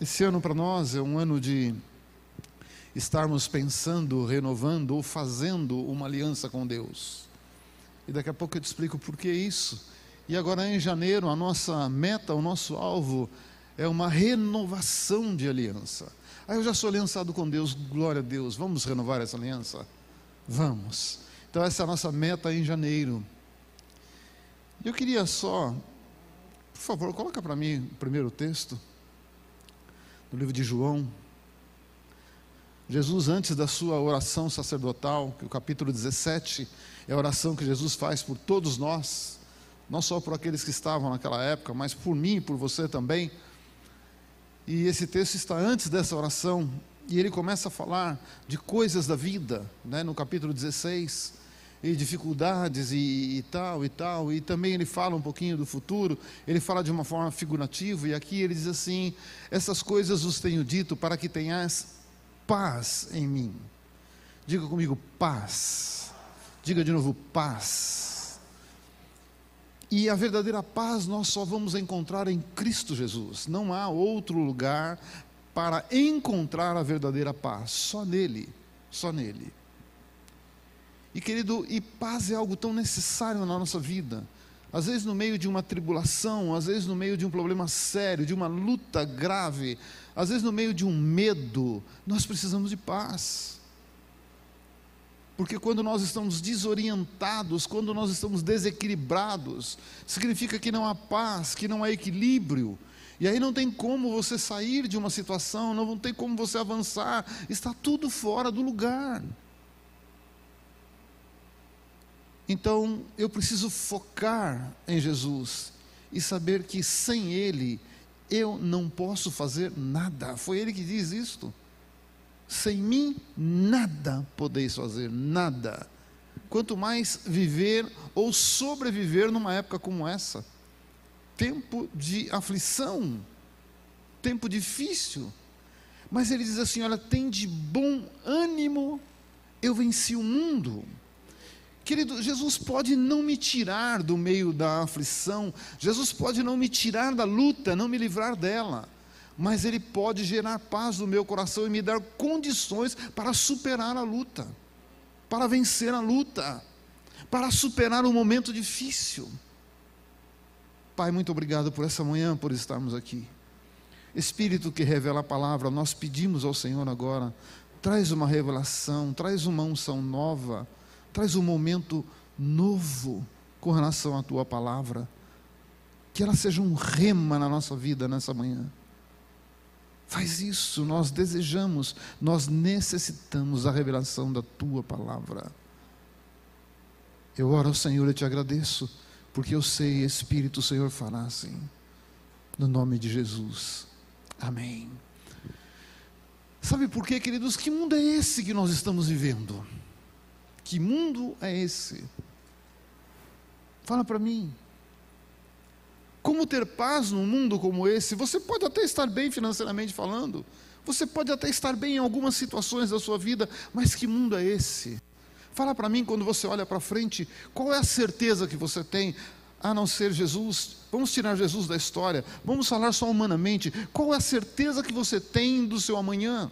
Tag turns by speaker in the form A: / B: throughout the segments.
A: Esse ano para nós é um ano de estarmos pensando, renovando ou fazendo uma aliança com Deus. E daqui a pouco eu te explico por que isso. E agora em janeiro, a nossa meta, o nosso alvo é uma renovação de aliança. Ah, eu já sou aliançado com Deus, glória a Deus. Vamos renovar essa aliança? Vamos. Então essa é a nossa meta em janeiro. Eu queria só, por favor, coloca para mim o primeiro texto no livro de João. Jesus, antes da sua oração sacerdotal, que o capítulo 17 é a oração que Jesus faz por todos nós, não só por aqueles que estavam naquela época, mas por mim e por você também. E esse texto está antes dessa oração, e ele começa a falar de coisas da vida, né, no capítulo 16 e dificuldades e, e, tal e tal, e também ele fala um pouquinho do futuro, ele fala de uma forma figurativa, e aqui ele diz assim: Essas coisas os tenho dito para que tenhas paz em mim. Diga comigo, paz. Diga de novo, paz. E a verdadeira paz nós só vamos encontrar em Cristo Jesus. Não há outro lugar para encontrar a verdadeira paz, só nele, só nele. E querido, e paz é algo tão necessário na nossa vida. Às vezes, no meio de uma tribulação, às vezes, no meio de um problema sério, de uma luta grave, às vezes, no meio de um medo, nós precisamos de paz. Porque quando nós estamos desorientados, quando nós estamos desequilibrados, significa que não há paz, que não há equilíbrio. E aí não tem como você sair de uma situação, não tem como você avançar, está tudo fora do lugar. Então, eu preciso focar em Jesus e saber que sem Ele eu não posso fazer nada. Foi Ele que diz isto. Sem mim, nada podeis fazer, nada. Quanto mais viver ou sobreviver numa época como essa. Tempo de aflição, tempo difícil. Mas ele diz assim: olha, tem de bom ânimo, eu venci o mundo. Querido, Jesus pode não me tirar do meio da aflição, Jesus pode não me tirar da luta, não me livrar dela, mas Ele pode gerar paz no meu coração e me dar condições para superar a luta, para vencer a luta, para superar um momento difícil. Pai, muito obrigado por essa manhã, por estarmos aqui. Espírito que revela a palavra, nós pedimos ao Senhor agora, traz uma revelação, traz uma unção nova traz um momento novo com relação à tua palavra. Que ela seja um rema na nossa vida nessa manhã. Faz isso, nós desejamos, nós necessitamos da revelação da tua palavra. Eu oro ao Senhor e te agradeço, porque eu sei, Espírito, o Senhor fará assim. No nome de Jesus. Amém. Sabe por quê, queridos? Que mundo é esse que nós estamos vivendo? Que mundo é esse? Fala para mim. Como ter paz num mundo como esse? Você pode até estar bem financeiramente falando, você pode até estar bem em algumas situações da sua vida, mas que mundo é esse? Fala para mim quando você olha para frente, qual é a certeza que você tem, a não ser Jesus? Vamos tirar Jesus da história, vamos falar só humanamente. Qual é a certeza que você tem do seu amanhã?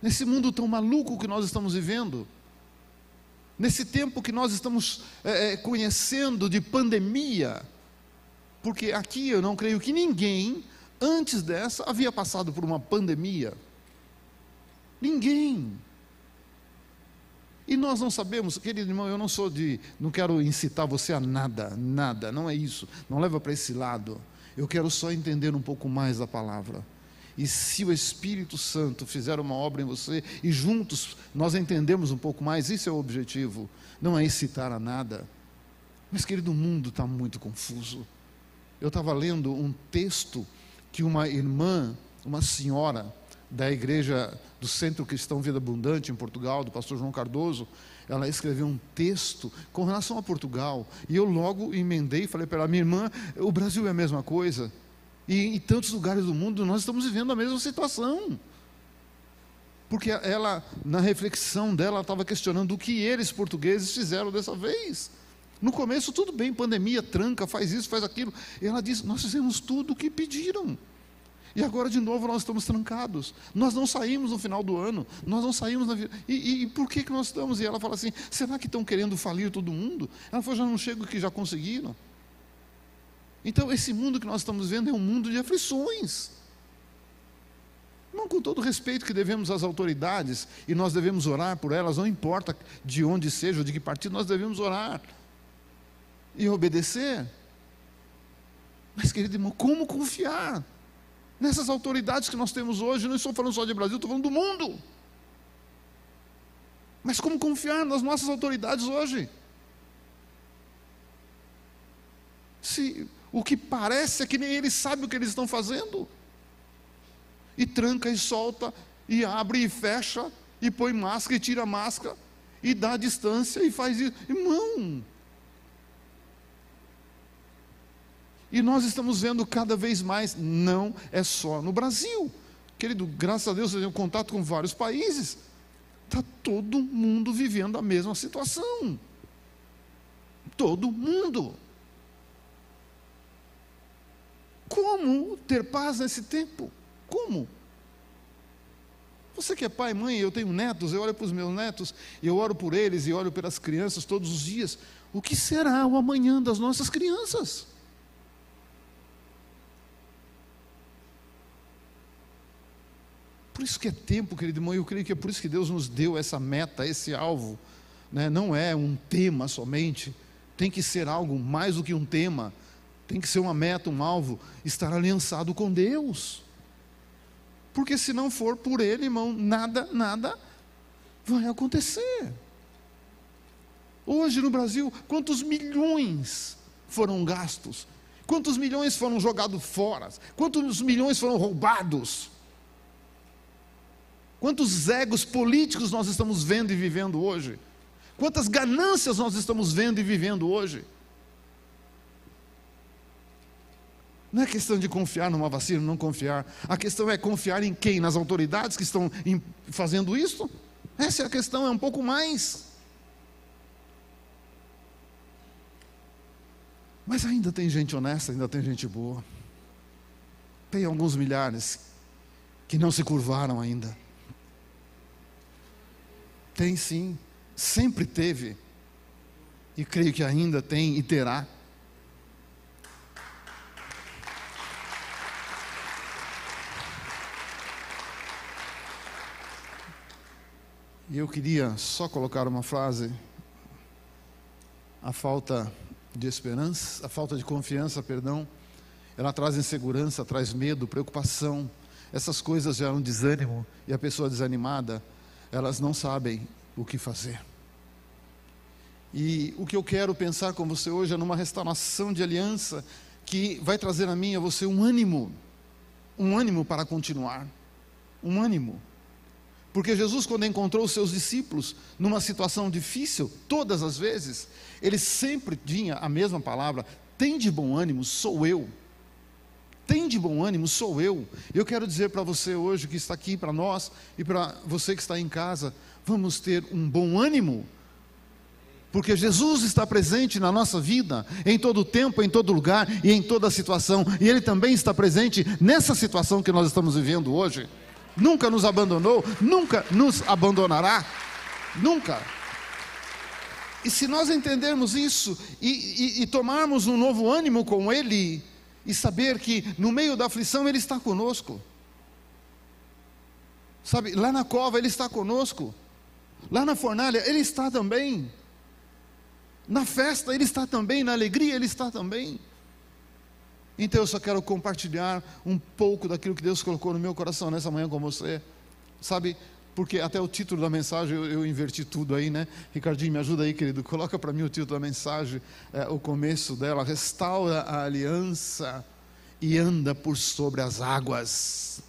A: Nesse mundo tão maluco que nós estamos vivendo, nesse tempo que nós estamos é, conhecendo de pandemia, porque aqui eu não creio que ninguém, antes dessa, havia passado por uma pandemia. Ninguém. E nós não sabemos, querido irmão, eu não sou de, não quero incitar você a nada, nada, não é isso, não leva para esse lado. Eu quero só entender um pouco mais da palavra. E se o Espírito Santo fizer uma obra em você e juntos nós entendemos um pouco mais, isso é o objetivo, não é incitar a nada. Mas, querido, o mundo está muito confuso. Eu estava lendo um texto que uma irmã, uma senhora da igreja do Centro Cristão Vida Abundante em Portugal, do pastor João Cardoso, ela escreveu um texto com relação a Portugal. E eu logo emendei e falei para ela, minha irmã, o Brasil é a mesma coisa. E em tantos lugares do mundo nós estamos vivendo a mesma situação. Porque ela, na reflexão dela, estava questionando o que eles, portugueses, fizeram dessa vez. No começo, tudo bem, pandemia, tranca, faz isso, faz aquilo. E ela diz: Nós fizemos tudo o que pediram. E agora, de novo, nós estamos trancados. Nós não saímos no final do ano. Nós não saímos na. E, e, e, por que, que nós estamos? E ela fala assim: será que estão querendo falir todo mundo? Ela falou: já não chego que já conseguiram. Então, esse mundo que nós estamos vendo é um mundo de aflições. Não com todo o respeito que devemos às autoridades, e nós devemos orar por elas, não importa de onde seja ou de que partido, nós devemos orar e obedecer. Mas, querido irmão, como confiar? nessas autoridades que nós temos hoje. Não estou falando só de Brasil, estou falando do mundo. Mas como confiar nas nossas autoridades hoje? Se o que parece é que nem eles sabem o que eles estão fazendo. E tranca e solta, e abre e fecha, e põe máscara e tira máscara, e dá distância e faz isso. Irmão, E nós estamos vendo cada vez mais, não é só no Brasil. Querido, graças a Deus eu tenho contato com vários países. Está todo mundo vivendo a mesma situação. Todo mundo. Como ter paz nesse tempo? Como? Você que é pai, mãe, eu tenho netos, eu olho para os meus netos, eu oro por eles e olho pelas crianças todos os dias. O que será o amanhã das nossas crianças? Por isso que é tempo, querido irmão, eu creio que é por isso que Deus nos deu essa meta, esse alvo. Né? Não é um tema somente, tem que ser algo mais do que um tema, tem que ser uma meta, um alvo, estar aliançado com Deus. Porque se não for por Ele, irmão, nada, nada vai acontecer. Hoje no Brasil, quantos milhões foram gastos? Quantos milhões foram jogados fora? Quantos milhões foram roubados? Quantos egos políticos nós estamos vendo e vivendo hoje? Quantas ganâncias nós estamos vendo e vivendo hoje? Não é questão de confiar numa vacina, não confiar. A questão é confiar em quem? Nas autoridades que estão fazendo isso? Essa é a questão, é um pouco mais. Mas ainda tem gente honesta, ainda tem gente boa. Tem alguns milhares que não se curvaram ainda. Tem sim, sempre teve, e creio que ainda tem e terá. E eu queria só colocar uma frase: a falta de esperança, a falta de confiança, perdão, ela traz insegurança, traz medo, preocupação. Essas coisas geram desânimo e a pessoa desanimada elas não sabem o que fazer. E o que eu quero pensar com você hoje é numa restauração de aliança que vai trazer a mim a você um ânimo, um ânimo para continuar, um ânimo. Porque Jesus, quando encontrou os seus discípulos numa situação difícil, todas as vezes, ele sempre tinha a mesma palavra: tem de bom ânimo, sou eu tem de bom ânimo, sou eu. Eu quero dizer para você hoje que está aqui, para nós e para você que está em casa, vamos ter um bom ânimo, porque Jesus está presente na nossa vida, em todo tempo, em todo lugar e em toda situação, e Ele também está presente nessa situação que nós estamos vivendo hoje. Nunca nos abandonou, nunca nos abandonará, nunca. E se nós entendermos isso e, e, e tomarmos um novo ânimo com Ele, e saber que no meio da aflição Ele está conosco. Sabe, lá na cova Ele está conosco, lá na fornalha Ele está também, na festa Ele está também, na alegria Ele está também. Então eu só quero compartilhar um pouco daquilo que Deus colocou no meu coração nessa manhã com você. Sabe, porque até o título da mensagem eu, eu, inverti tudo aí, né? Ricardinho, me ajuda aí, querido. Coloca para mim o título da mensagem, é, o começo dela. Restaura a aliança e anda por sobre as águas.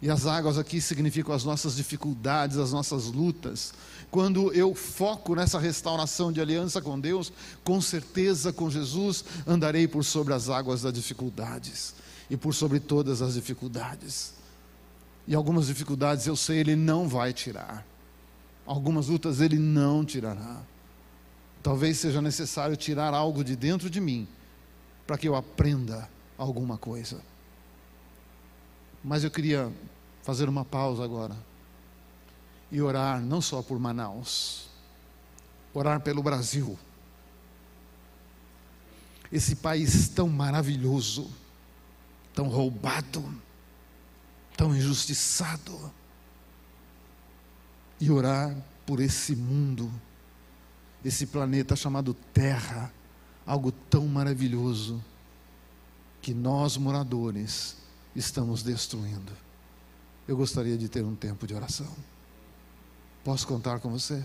A: E as águas aqui significam as nossas dificuldades, as nossas lutas. Quando eu foco nessa restauração de aliança com Deus, com certeza com Jesus, andarei por sobre as águas das dificuldades e por sobre todas as dificuldades. E algumas dificuldades eu sei, Ele não vai tirar. Algumas lutas Ele não tirará. Talvez seja necessário tirar algo de dentro de mim, para que eu aprenda alguma coisa. Mas eu queria fazer uma pausa agora e orar não só por Manaus, orar pelo Brasil. Esse país tão maravilhoso, tão roubado, tão injustiçado. E orar por esse mundo, esse planeta chamado Terra, algo tão maravilhoso que nós moradores estamos destruindo. Eu gostaria de ter um tempo de oração. Posso contar com você?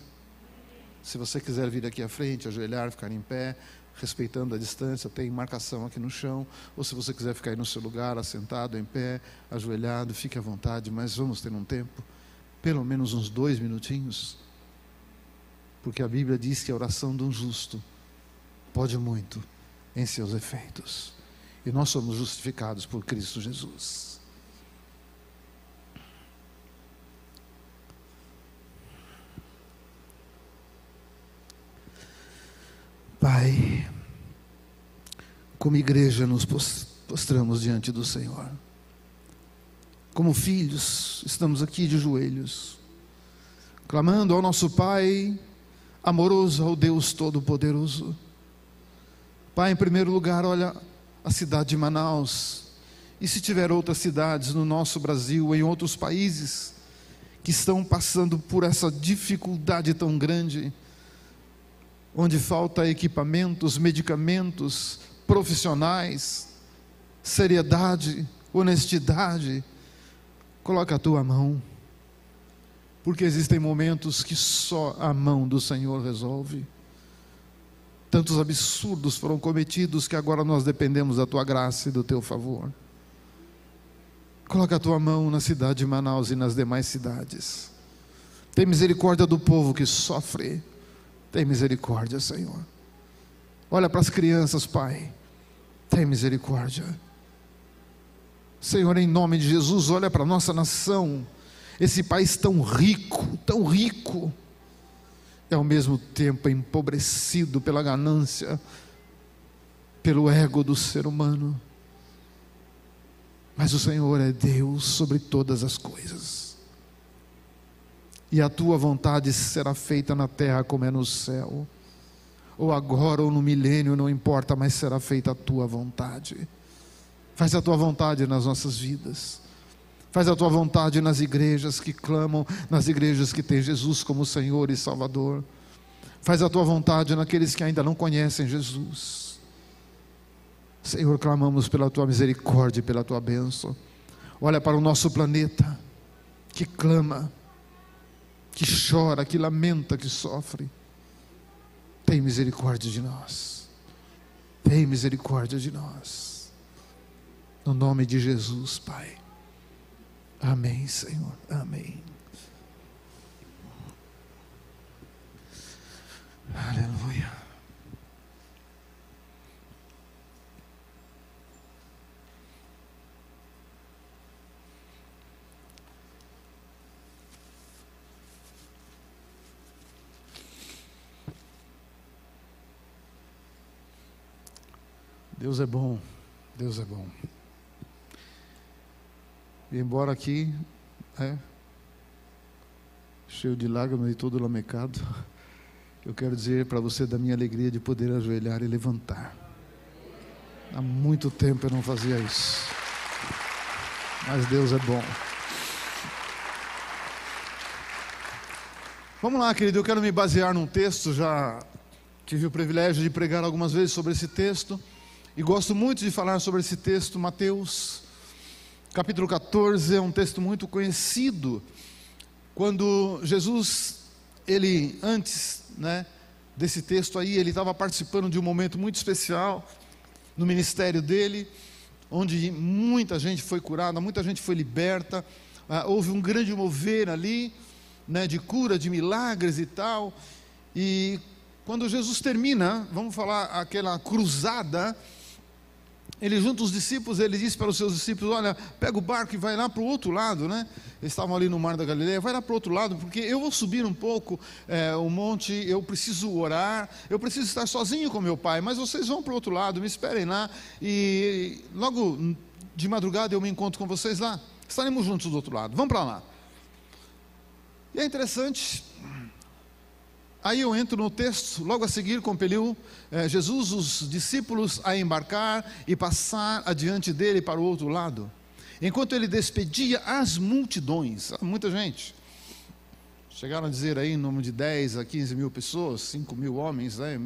A: Se você quiser vir aqui à frente, ajoelhar, ficar em pé, respeitando a distância, tem marcação aqui no chão. Ou se você quiser ficar aí no seu lugar, assentado, em pé, ajoelhado, fique à vontade, mas vamos ter um tempo, pelo menos uns dois minutinhos, porque a Bíblia diz que a oração de um justo pode muito em seus efeitos. E nós somos justificados por Cristo Jesus. Pai, como igreja nos postramos diante do Senhor. Como filhos, estamos aqui de joelhos, clamando ao nosso Pai, amoroso ao Deus Todo-Poderoso. Pai, em primeiro lugar, olha a cidade de Manaus, e se tiver outras cidades no nosso Brasil, em outros países, que estão passando por essa dificuldade tão grande, onde falta equipamentos, medicamentos, profissionais, seriedade, honestidade, coloca a tua mão, porque existem momentos que só a mão do Senhor resolve. Tantos absurdos foram cometidos que agora nós dependemos da tua graça e do teu favor. Coloca a tua mão na cidade de Manaus e nas demais cidades. Tem misericórdia do povo que sofre tem misericórdia, Senhor. Olha para as crianças, Pai. Tem misericórdia. Senhor, em nome de Jesus, olha para a nossa nação. Esse país tão rico, tão rico, é ao mesmo tempo empobrecido pela ganância, pelo ego do ser humano. Mas o Senhor é Deus sobre todas as coisas e a tua vontade será feita na terra como é no céu. Ou agora ou no milênio, não importa, mas será feita a tua vontade. Faz a tua vontade nas nossas vidas. Faz a tua vontade nas igrejas que clamam, nas igrejas que têm Jesus como Senhor e Salvador. Faz a tua vontade naqueles que ainda não conhecem Jesus. Senhor, clamamos pela tua misericórdia e pela tua bênção. Olha para o nosso planeta que clama que chora, que lamenta, que sofre. Tem misericórdia de nós. Tem misericórdia de nós. No nome de Jesus, Pai. Amém, Senhor. Amém. Aleluia. Deus é bom, Deus é bom. E embora aqui, é, cheio de lágrimas e todo lamecado, eu quero dizer para você da minha alegria de poder ajoelhar e levantar. Há muito tempo eu não fazia isso. Mas Deus é bom. Vamos lá, querido, eu quero me basear num texto, já tive o privilégio de pregar algumas vezes sobre esse texto. E gosto muito de falar sobre esse texto, Mateus, capítulo 14, é um texto muito conhecido. Quando Jesus, ele antes, né, desse texto aí, ele estava participando de um momento muito especial no ministério dele, onde muita gente foi curada, muita gente foi liberta, ah, houve um grande mover ali, né, de cura, de milagres e tal. E quando Jesus termina, vamos falar aquela cruzada, ele junta os discípulos, ele disse para os seus discípulos: Olha, pega o barco e vai lá para o outro lado, né? Eles estavam ali no mar da Galileia, vai lá para o outro lado, porque eu vou subir um pouco é, o monte, eu preciso orar, eu preciso estar sozinho com meu pai, mas vocês vão para o outro lado, me esperem lá, e logo de madrugada eu me encontro com vocês lá. Estaremos juntos do outro lado. Vamos para lá. E é interessante, aí eu entro no texto, logo a seguir compeliu eh, Jesus os discípulos a embarcar e passar adiante dele para o outro lado. Enquanto ele despedia as multidões, muita gente, chegaram a dizer aí em nome de 10 a 15 mil pessoas, 5 mil homens, né?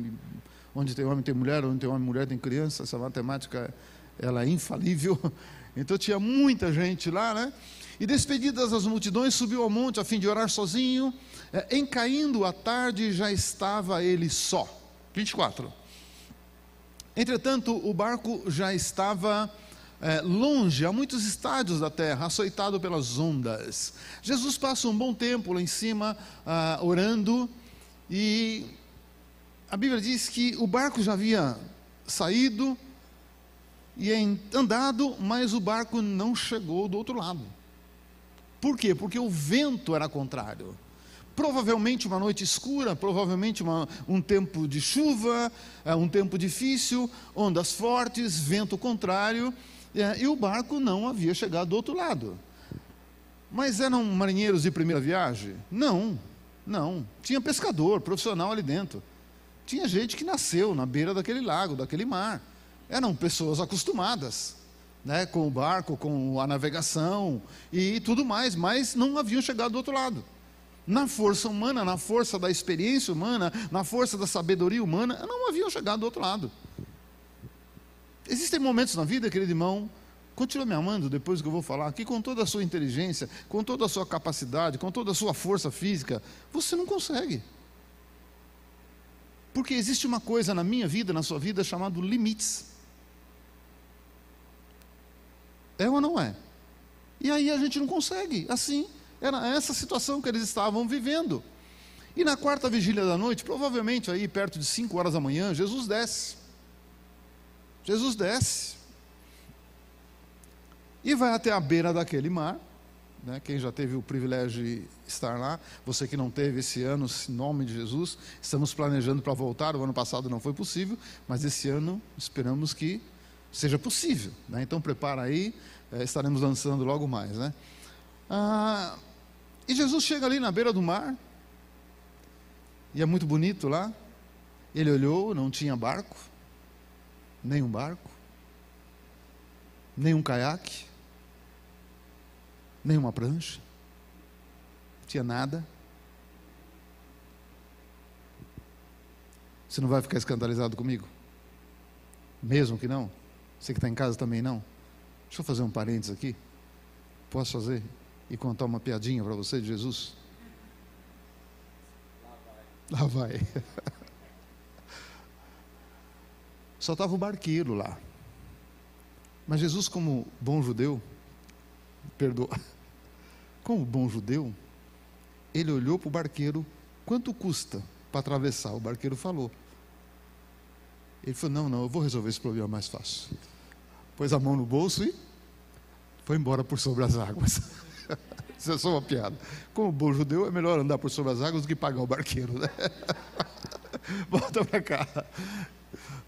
A: onde tem homem tem mulher, onde tem homem mulher tem criança, essa matemática ela é infalível. Então tinha muita gente lá, né? E despedidas as multidões, subiu ao monte a fim de orar sozinho. É, em caindo a tarde, já estava ele só. 24. Entretanto, o barco já estava é, longe, a muitos estádios da terra, açoitado pelas ondas. Jesus passa um bom tempo lá em cima, ah, orando, e a Bíblia diz que o barco já havia saído e andado, mas o barco não chegou do outro lado. Por quê? Porque o vento era contrário. Provavelmente uma noite escura, provavelmente uma, um tempo de chuva, é, um tempo difícil, ondas fortes, vento contrário, é, e o barco não havia chegado do outro lado. Mas eram marinheiros de primeira viagem? Não, não. Tinha pescador, profissional ali dentro. Tinha gente que nasceu na beira daquele lago, daquele mar. Eram pessoas acostumadas né, com o barco, com a navegação e tudo mais, mas não haviam chegado do outro lado. Na força humana, na força da experiência humana, na força da sabedoria humana, não haviam chegado do outro lado. Existem momentos na vida, querido irmão, continua me amando depois que eu vou falar aqui, com toda a sua inteligência, com toda a sua capacidade, com toda a sua força física, você não consegue. Porque existe uma coisa na minha vida, na sua vida, chamado limites. É ou não é? E aí a gente não consegue. Assim, era essa situação que eles estavam vivendo. E na quarta vigília da noite, provavelmente aí perto de 5 horas da manhã, Jesus desce. Jesus desce. E vai até a beira daquele mar. Né? Quem já teve o privilégio de estar lá, você que não teve esse ano, em nome de Jesus, estamos planejando para voltar. O ano passado não foi possível, mas esse ano esperamos que seja possível. Né? Então prepara aí, é, estaremos lançando logo mais. Né? Ah, e Jesus chega ali na beira do mar, e é muito bonito lá. Ele olhou, não tinha barco, nem um barco, nem um caiaque, nem uma prancha, tinha nada. Você não vai ficar escandalizado comigo? Mesmo que não? Você que está em casa também não? Deixa eu fazer um parênteses aqui. Posso fazer? E contar uma piadinha para você de Jesus? Lá vai. Lá vai. Só estava o barqueiro lá. Mas Jesus, como bom judeu, perdoa, como bom judeu, ele olhou para o barqueiro, quanto custa para atravessar? O barqueiro falou. Ele falou: Não, não, eu vou resolver esse problema mais fácil pôs a mão no bolso e foi embora por sobre as águas. Isso é só uma piada. Como bom judeu, é melhor andar por sobre as águas do que pagar o barqueiro, né? Volta para cá.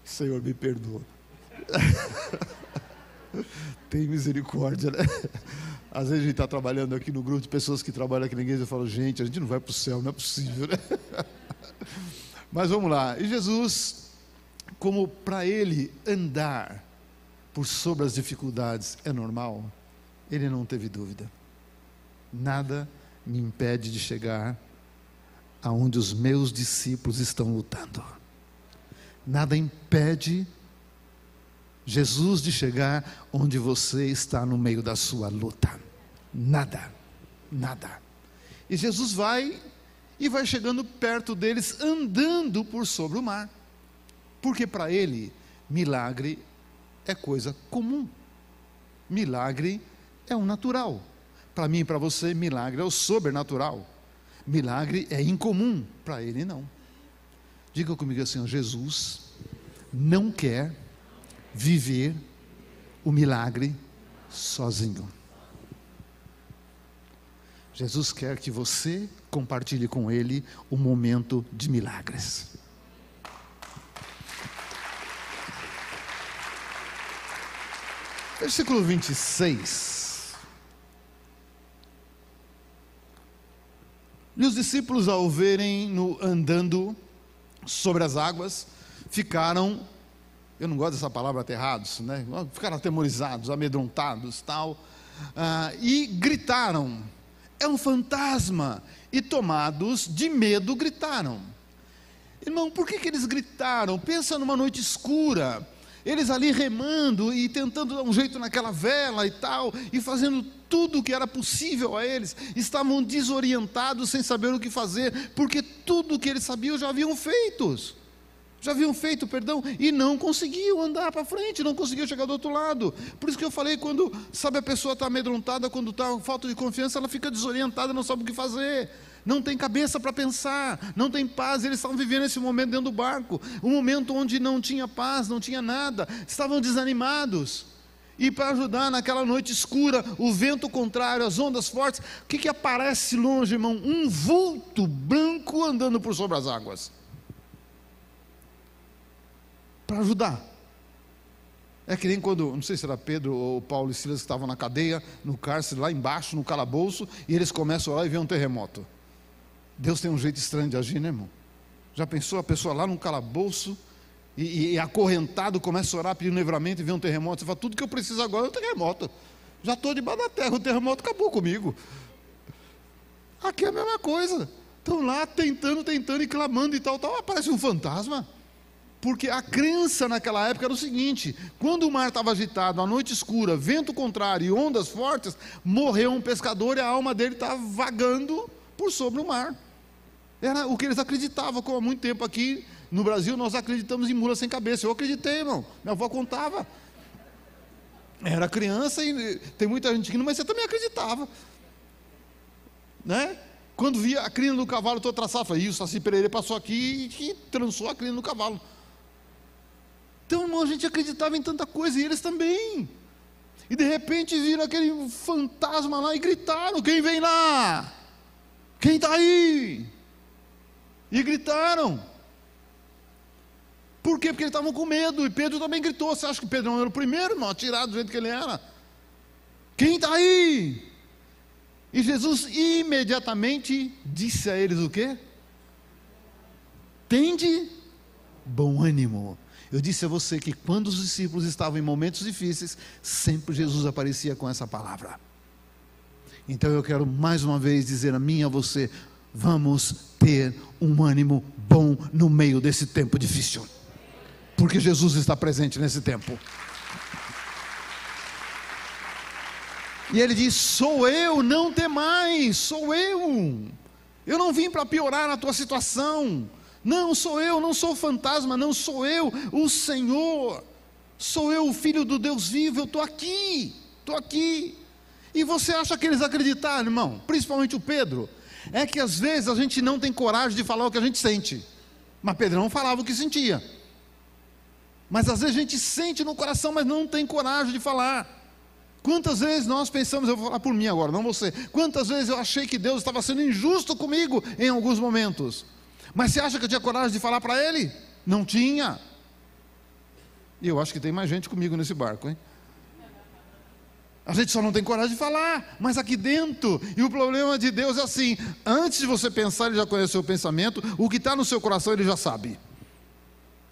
A: Senhor, me perdoa. Tem misericórdia, né? Às vezes a gente está trabalhando aqui no grupo de pessoas que trabalham aqui na igreja e falam, gente, a gente não vai para o céu, não é possível, né? Mas vamos lá. E Jesus, como para ele andar por sobre as dificuldades é normal, ele não teve dúvida. Nada me impede de chegar aonde os meus discípulos estão lutando. Nada impede Jesus de chegar onde você está no meio da sua luta. Nada, nada. E Jesus vai e vai chegando perto deles, andando por sobre o mar. Porque para ele, milagre é coisa comum. Milagre é o natural. Para mim e para você, milagre é o sobrenatural. Milagre é incomum, para ele não. Diga comigo assim: Jesus não quer viver o milagre sozinho. Jesus quer que você compartilhe com ele o momento de milagres. Versículo 26. E os discípulos, ao verem-no andando sobre as águas, ficaram, eu não gosto dessa palavra aterrados, né? Ficaram atemorizados, amedrontados, tal, ah, e gritaram: É um fantasma! E tomados de medo, gritaram. Irmão, por que, que eles gritaram? Pensa numa noite escura eles ali remando e tentando dar um jeito naquela vela e tal, e fazendo tudo o que era possível a eles, estavam desorientados, sem saber o que fazer, porque tudo o que eles sabiam já haviam feito. Já haviam feito, perdão, e não conseguiam andar para frente, não conseguiam chegar do outro lado. Por isso que eu falei, quando, sabe, a pessoa está amedrontada, quando está falta de confiança, ela fica desorientada, não sabe o que fazer não tem cabeça para pensar, não tem paz. Eles estavam vivendo esse momento dentro do barco, um momento onde não tinha paz, não tinha nada, estavam desanimados. E para ajudar naquela noite escura, o vento contrário, as ondas fortes, o que, que aparece longe, irmão? Um vulto branco andando por sobre as águas. Para ajudar. É que nem quando, não sei se era Pedro ou Paulo e Silas que estavam na cadeia, no cárcere, lá embaixo, no calabouço, e eles começam orar e vê um terremoto. Deus tem um jeito estranho de agir, né, irmão? Já pensou a pessoa lá num calabouço e, e acorrentado começa a orar, pedindo livramento e vê um terremoto? Você fala, tudo que eu preciso agora é um terremoto. Já estou debaixo da terra, o terremoto acabou comigo. Aqui é a mesma coisa. Estão lá tentando, tentando e clamando e tal, tal. Aparece um fantasma. Porque a crença naquela época era o seguinte: quando o mar estava agitado, a noite escura, vento contrário e ondas fortes, morreu um pescador e a alma dele estava vagando por sobre o mar. Era o que eles acreditavam, como há muito tempo aqui no Brasil nós acreditamos em mula sem cabeça. Eu acreditei, irmão. Minha avó contava. Era criança e tem muita gente que não, mas você também acreditava. Né? Quando via a crina do cavalo toda traçada, falei, isso, Saci Pereira passou aqui e trançou a crina do cavalo. Então, irmão, a gente acreditava em tanta coisa e eles também. E de repente viram aquele fantasma lá e gritaram: Quem vem lá? Quem está aí? E gritaram. Por quê? Porque eles estavam com medo. E Pedro também gritou. Você acha que Pedro não era o primeiro, irmão, atirado do jeito que ele era? Quem está aí? E Jesus imediatamente disse a eles o quê? Tende bom ânimo. Eu disse a você que quando os discípulos estavam em momentos difíceis, sempre Jesus aparecia com essa palavra. Então eu quero mais uma vez dizer a mim e a você: vamos ter um ânimo bom no meio desse tempo difícil, porque Jesus está presente nesse tempo. E ele diz: Sou eu, não mais, sou eu. Eu não vim para piorar a tua situação. Não sou eu, não sou fantasma, não sou eu, o Senhor. Sou eu, o filho do Deus vivo, eu estou aqui, estou aqui. E você acha que eles acreditaram, irmão? Principalmente o Pedro. É que às vezes a gente não tem coragem de falar o que a gente sente. Mas Pedro não falava o que sentia. Mas às vezes a gente sente no coração, mas não tem coragem de falar. Quantas vezes nós pensamos, eu vou falar por mim agora, não você. Quantas vezes eu achei que Deus estava sendo injusto comigo em alguns momentos. Mas você acha que eu tinha coragem de falar para ele? Não tinha. E eu acho que tem mais gente comigo nesse barco, hein? A gente só não tem coragem de falar, mas aqui dentro. E o problema de Deus é assim: antes de você pensar, Ele já conhece o seu pensamento, o que está no seu coração Ele já sabe.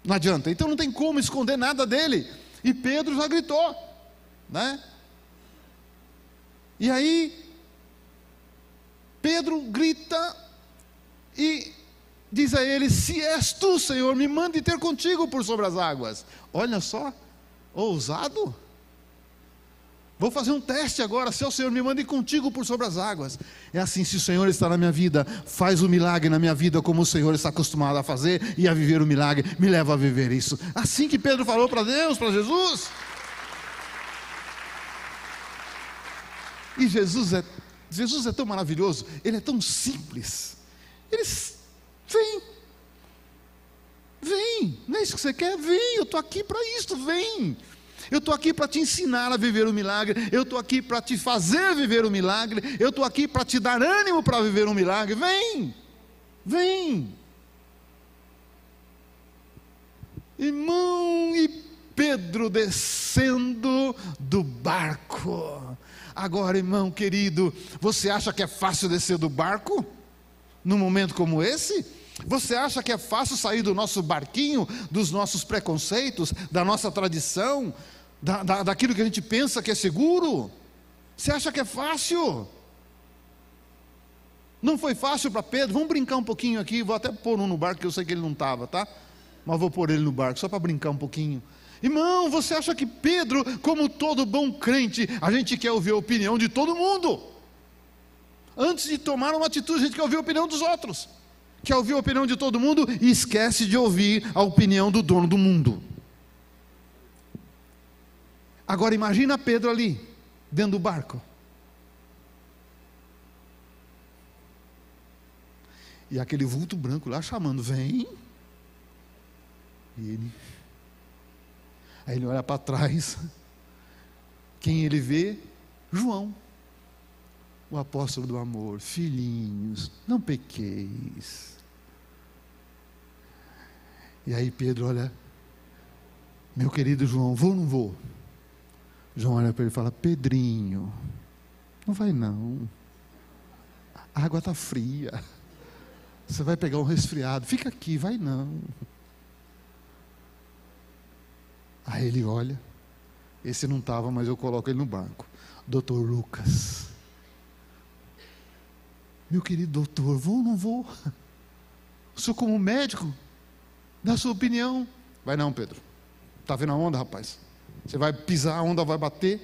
A: Não adianta. Então não tem como esconder nada dele. E Pedro já gritou, né? E aí, Pedro grita e diz a ele: Se és tu, Senhor, me mande ter contigo por sobre as águas. Olha só, ousado. Vou fazer um teste agora, se o Senhor me manda ir contigo por sobre as águas. É assim, se o Senhor está na minha vida, faz o um milagre na minha vida como o Senhor está acostumado a fazer e a viver o milagre, me leva a viver isso. Assim que Pedro falou para Deus, para Jesus. E Jesus é, Jesus é tão maravilhoso, ele é tão simples. Ele vem. Vem, não é isso que você quer? Vem, eu estou aqui para isso, vem. Eu estou aqui para te ensinar a viver o milagre. Eu estou aqui para te fazer viver o milagre. Eu estou aqui para te dar ânimo para viver um milagre. Vem, vem. Irmão e Pedro descendo do barco. Agora, irmão querido, você acha que é fácil descer do barco? num momento como esse? Você acha que é fácil sair do nosso barquinho, dos nossos preconceitos, da nossa tradição, da, da, daquilo que a gente pensa que é seguro? Você acha que é fácil? Não foi fácil para Pedro. Vamos brincar um pouquinho aqui. Vou até pôr um no barco, que eu sei que ele não estava, tá? Mas vou pôr ele no barco, só para brincar um pouquinho. Irmão, você acha que Pedro, como todo bom crente, a gente quer ouvir a opinião de todo mundo? Antes de tomar uma atitude, a gente quer ouvir a opinião dos outros. Quer ouvir a opinião de todo mundo e esquece de ouvir a opinião do dono do mundo. Agora imagina Pedro ali, dentro do barco. E aquele vulto branco lá chamando: vem. E ele. Aí ele olha para trás. Quem ele vê? João, o apóstolo do amor. Filhinhos, não pequeis. E aí Pedro olha, meu querido João, vou ou não vou? João olha para ele e fala: Pedrinho, não vai não. A água está fria. Você vai pegar um resfriado. Fica aqui, vai não. Aí ele olha. Esse não estava, mas eu coloco ele no banco. Doutor Lucas. Meu querido doutor, vou ou não vou? Senhor, como médico, dá sua opinião. Vai não, Pedro. Está vendo a onda, rapaz? Você vai pisar, a onda vai bater,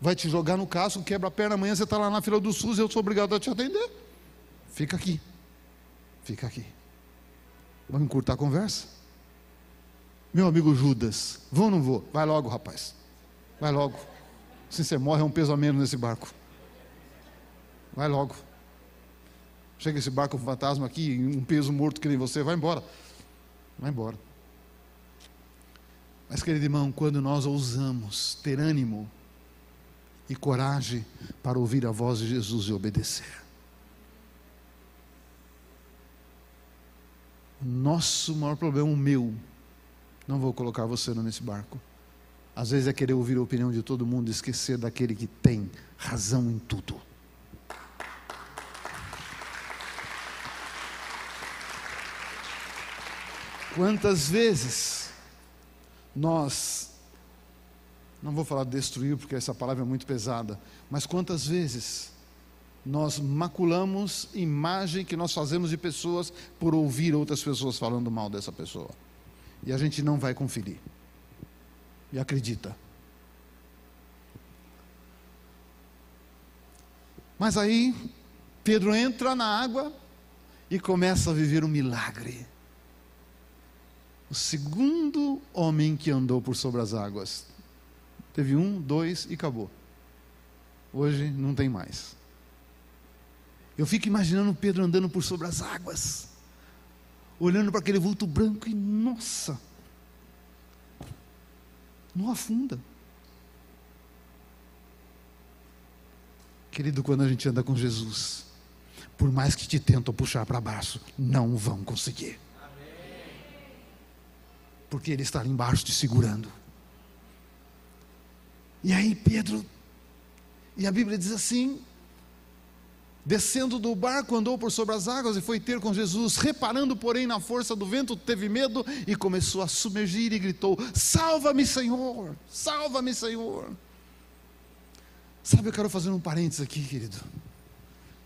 A: vai te jogar no caso, quebra a perna, amanhã você está lá na fila do SUS eu sou obrigado a te atender. Fica aqui. Fica aqui. Vamos encurtar a conversa? Meu amigo Judas, vou ou não vou? Vai logo, rapaz. Vai logo. Se você morre, é um peso a menos nesse barco. Vai logo. Chega esse barco fantasma aqui, um peso morto que nem você, vai embora. Vai embora. Mas, querido irmão, quando nós ousamos ter ânimo e coragem para ouvir a voz de Jesus e obedecer, nosso maior problema, o meu, não vou colocar você nesse barco. Às vezes é querer ouvir a opinião de todo mundo e esquecer daquele que tem razão em tudo. Quantas vezes nós, não vou falar destruir porque essa palavra é muito pesada, mas quantas vezes nós maculamos imagem que nós fazemos de pessoas por ouvir outras pessoas falando mal dessa pessoa. E a gente não vai conferir. E acredita. Mas aí, Pedro entra na água e começa a viver um milagre. O segundo homem que andou por sobre as águas. Teve um, dois e acabou. Hoje não tem mais. Eu fico imaginando Pedro andando por sobre as águas, olhando para aquele vulto branco e, nossa, não afunda. Querido, quando a gente anda com Jesus, por mais que te tentam puxar para baixo, não vão conseguir. Porque Ele está ali embaixo te segurando. E aí Pedro, e a Bíblia diz assim: Descendo do barco, andou por sobre as águas e foi ter com Jesus. Reparando, porém, na força do vento, teve medo e começou a submergir e gritou: Salva-me, Senhor! Salva-me, Senhor! Sabe, eu quero fazer um parênteses aqui, querido.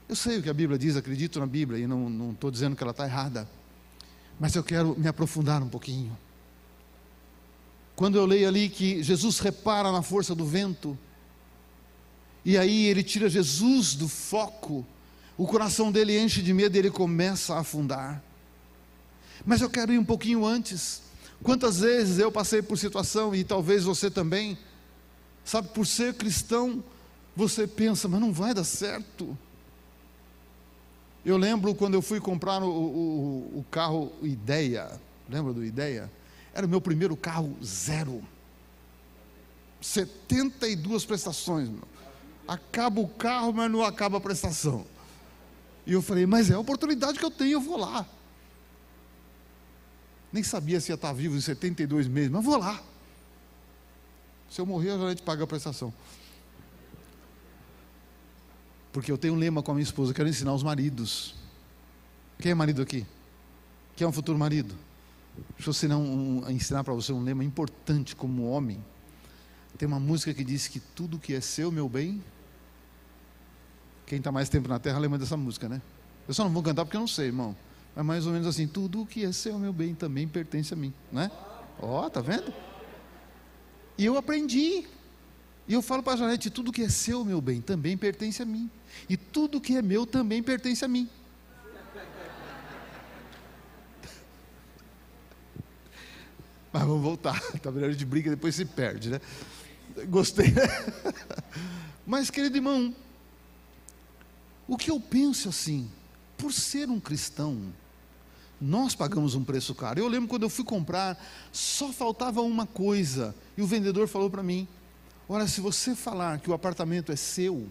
A: Eu sei o que a Bíblia diz, acredito na Bíblia e não estou dizendo que ela está errada, mas eu quero me aprofundar um pouquinho. Quando eu leio ali que Jesus repara na força do vento, e aí ele tira Jesus do foco, o coração dele enche de medo e ele começa a afundar. Mas eu quero ir um pouquinho antes. Quantas vezes eu passei por situação, e talvez você também, sabe, por ser cristão, você pensa, mas não vai dar certo. Eu lembro quando eu fui comprar o, o, o carro Ideia, lembra do Ideia? Era o meu primeiro carro zero. 72 prestações, meu acaba o carro, mas não acaba a prestação. E eu falei, mas é a oportunidade que eu tenho, eu vou lá. Nem sabia se ia estar vivo em 72 meses, mas vou lá. Se eu morrer, eu já te pago a prestação. Porque eu tenho um lema com a minha esposa, eu quero ensinar os maridos. Quem é marido aqui? Quem é um futuro marido? Deixa eu ensinar, um, ensinar para você um lema importante como homem. Tem uma música que diz que tudo que é seu, meu bem. Quem está mais tempo na terra lembra dessa música, né? Eu só não vou cantar porque eu não sei, irmão. É mais ou menos assim: tudo que é seu, meu bem, também pertence a mim, né? Ó, oh, tá vendo? E eu aprendi. E eu falo para a Janete: tudo que é seu, meu bem, também pertence a mim. E tudo que é meu também pertence a mim. Mas vamos voltar. Tá vendo? de briga depois se perde, né? Gostei. Mas, querido irmão, o que eu penso assim, por ser um cristão, nós pagamos um preço caro. Eu lembro quando eu fui comprar, só faltava uma coisa, e o vendedor falou para mim: Olha, se você falar que o apartamento é seu,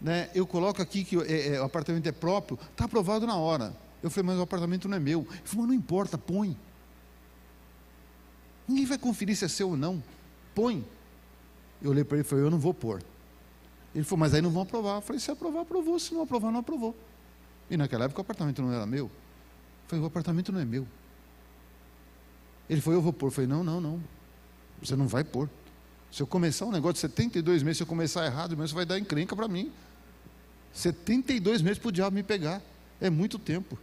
A: né, eu coloco aqui que é, é, o apartamento é próprio, está aprovado na hora. Eu falei, mas o apartamento não é meu. Ele falou, mas não importa, põe. Ninguém vai conferir se é seu ou não. Põe. Eu olhei para ele e falei, eu não vou pôr. Ele falou, mas aí não vão aprovar. Eu falei, se aprovar, aprovou. Se não aprovar, não aprovou. E naquela época o apartamento não era meu. Eu falei, o apartamento não é meu. Ele falou, eu vou pôr. Eu falei, não, não, não. Você não vai pôr. Se eu começar um negócio de 72 meses, se eu começar errado, isso vai dar encrenca para mim. 72 meses para o diabo me pegar. É muito tempo.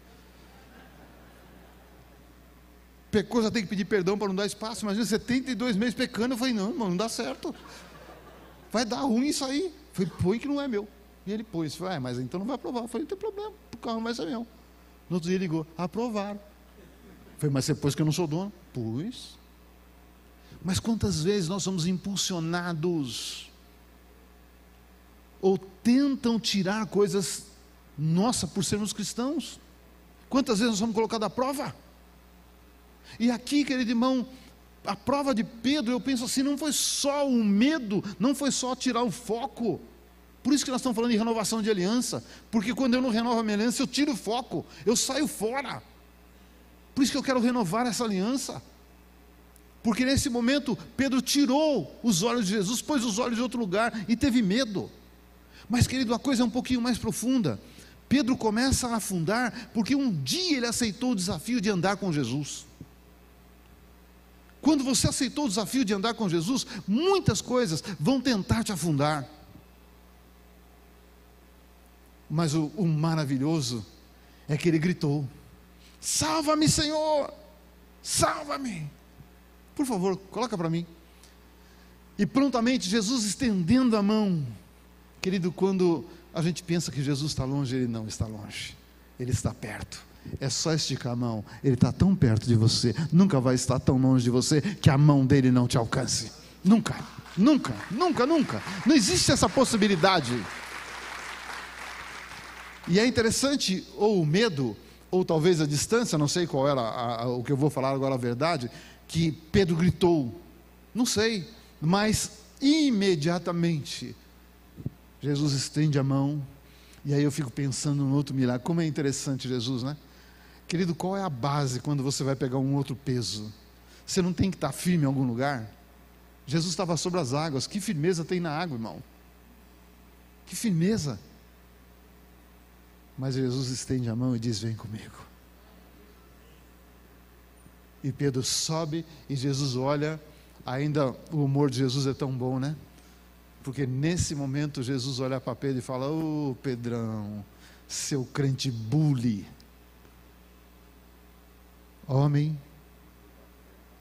A: Pecou, já tem que pedir perdão para não dar espaço. Imagina 72 meses pecando. Eu falei, não, irmão, não dá certo. Vai dar ruim isso aí. Eu falei, põe que não é meu. E ele pôs. Falei, ah, mas então não vai aprovar. Eu falei, não tem problema, o carro não vai ser meu. No outro dia ligou, aprovaram. Eu falei, mas você pôs que eu não sou dono? Pus. Mas quantas vezes nós somos impulsionados ou tentam tirar coisas nossa por sermos cristãos? Quantas vezes nós somos colocados à prova? E aqui, querido irmão, a prova de Pedro, eu penso assim, não foi só o medo, não foi só tirar o foco. Por isso que nós estamos falando de renovação de aliança, porque quando eu não renovo a minha aliança, eu tiro o foco, eu saio fora. Por isso que eu quero renovar essa aliança. Porque nesse momento, Pedro tirou os olhos de Jesus, pôs os olhos em outro lugar e teve medo. Mas, querido, a coisa é um pouquinho mais profunda. Pedro começa a afundar porque um dia ele aceitou o desafio de andar com Jesus. Quando você aceitou o desafio de andar com Jesus, muitas coisas vão tentar te afundar. Mas o, o maravilhoso é que ele gritou: Salva-me, Senhor! Salva-me! Por favor, coloca para mim. E prontamente Jesus estendendo a mão. Querido, quando a gente pensa que Jesus está longe, ele não está longe, ele está perto. É só esticar a mão, ele está tão perto de você, nunca vai estar tão longe de você que a mão dele não te alcance. Nunca, nunca, nunca, nunca. Não existe essa possibilidade. E é interessante, ou o medo, ou talvez a distância, não sei qual era a, a, o que eu vou falar agora a verdade, que Pedro gritou. Não sei, mas imediatamente Jesus estende a mão, e aí eu fico pensando no outro milagre. Como é interessante Jesus, né? Querido, qual é a base quando você vai pegar um outro peso? Você não tem que estar firme em algum lugar? Jesus estava sobre as águas. Que firmeza tem na água, irmão? Que firmeza. Mas Jesus estende a mão e diz: Vem comigo. E Pedro sobe e Jesus olha. Ainda o humor de Jesus é tão bom, né? Porque nesse momento Jesus olha para Pedro e fala: Ô oh, Pedrão, seu crente bully. Homem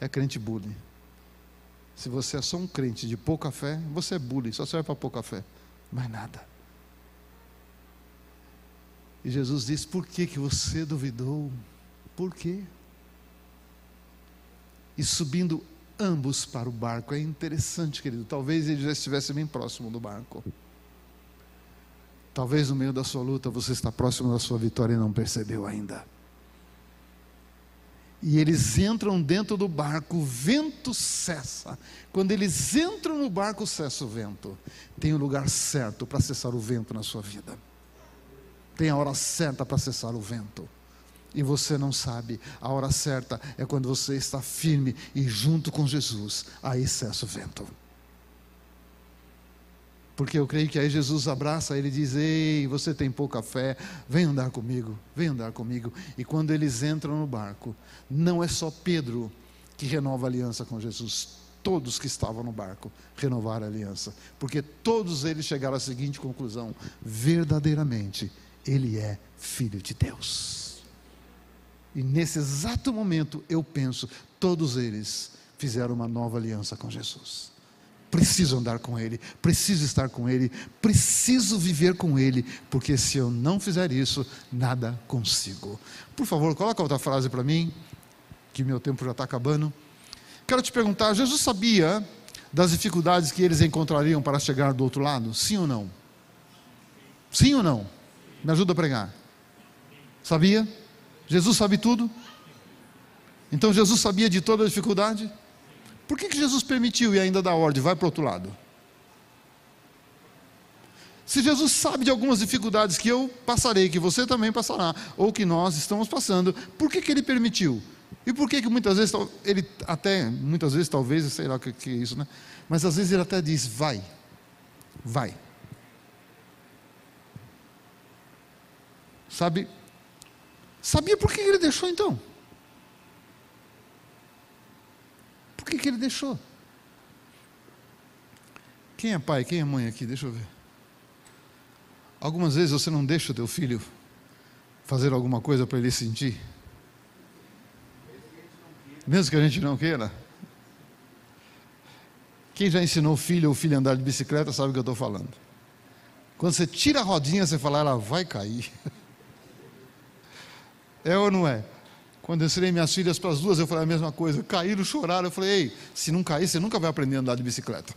A: é crente bully. Se você é só um crente de pouca fé, você é bully, só serve para pouca fé. Mais nada. E Jesus diz: Por que, que você duvidou? Por quê? E subindo ambos para o barco. É interessante, querido. Talvez ele já estivesse bem próximo do barco. Talvez no meio da sua luta você está próximo da sua vitória e não percebeu ainda. E eles entram dentro do barco, o vento cessa. Quando eles entram no barco, cessa o vento. Tem o lugar certo para cessar o vento na sua vida. Tem a hora certa para cessar o vento e você não sabe. A hora certa é quando você está firme e junto com Jesus, aí cessa o vento. Porque eu creio que aí Jesus abraça ele e diz: Ei, você tem pouca fé, vem andar comigo, vem andar comigo. E quando eles entram no barco, não é só Pedro que renova a aliança com Jesus, todos que estavam no barco renovaram a aliança, porque todos eles chegaram à seguinte conclusão: verdadeiramente, ele é filho de Deus. E nesse exato momento, eu penso, todos eles fizeram uma nova aliança com Jesus preciso andar com Ele, preciso estar com Ele, preciso viver com Ele, porque se eu não fizer isso, nada consigo. Por favor, coloca outra frase para mim, que meu tempo já está acabando. Quero te perguntar: Jesus sabia das dificuldades que eles encontrariam para chegar do outro lado? Sim ou não? Sim ou não? Me ajuda a pregar. Sabia? Jesus sabe tudo? Então Jesus sabia de toda a dificuldade? Por que, que Jesus permitiu e ainda dá ordem? Vai para o outro lado. Se Jesus sabe de algumas dificuldades que eu passarei, que você também passará, ou que nós estamos passando, por que, que ele permitiu? E por que, que muitas vezes, ele até, muitas vezes talvez, sei lá o que, que é isso, né? Mas às vezes ele até diz, vai, vai. Sabe? Sabia por que ele deixou então? Por que, que ele deixou? Quem é pai, quem é mãe aqui? Deixa eu ver. Algumas vezes você não deixa o teu filho fazer alguma coisa para ele sentir. Mesmo que a gente não queira. Quem já ensinou o filho ou filha a andar de bicicleta sabe o que eu estou falando. Quando você tira a rodinha, você fala, ela vai cair. É ou não é? Quando eu ensinei minhas filhas para as duas, eu falei a mesma coisa. Caíram, choraram. Eu falei, ei, se não cair, você nunca vai aprender a andar de bicicleta.